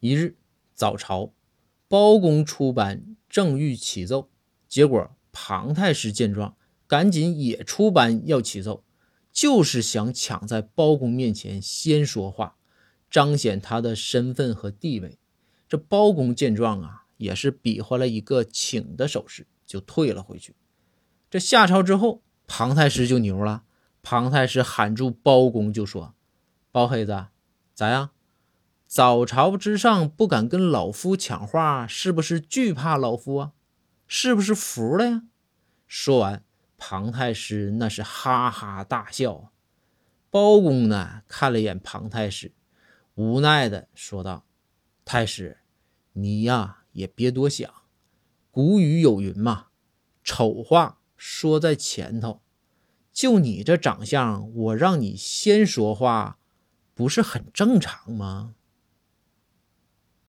一日早朝，包公出班，正欲启奏，结果庞太师见状，赶紧也出班要启奏，就是想抢在包公面前先说话，彰显他的身份和地位。这包公见状啊，也是比划了一个请的手势，就退了回去。这下朝之后，庞太师就牛了。庞太师喊住包公，就说：“包黑子，咋样？早朝之上不敢跟老夫抢话，是不是惧怕老夫啊？是不是服了呀？”说完，庞太师那是哈哈大笑。包公呢，看了眼庞太师，无奈的说道：“太师，你呀也别多想。古语有云嘛，丑话说在前头。”就你这长相，我让你先说话，不是很正常吗？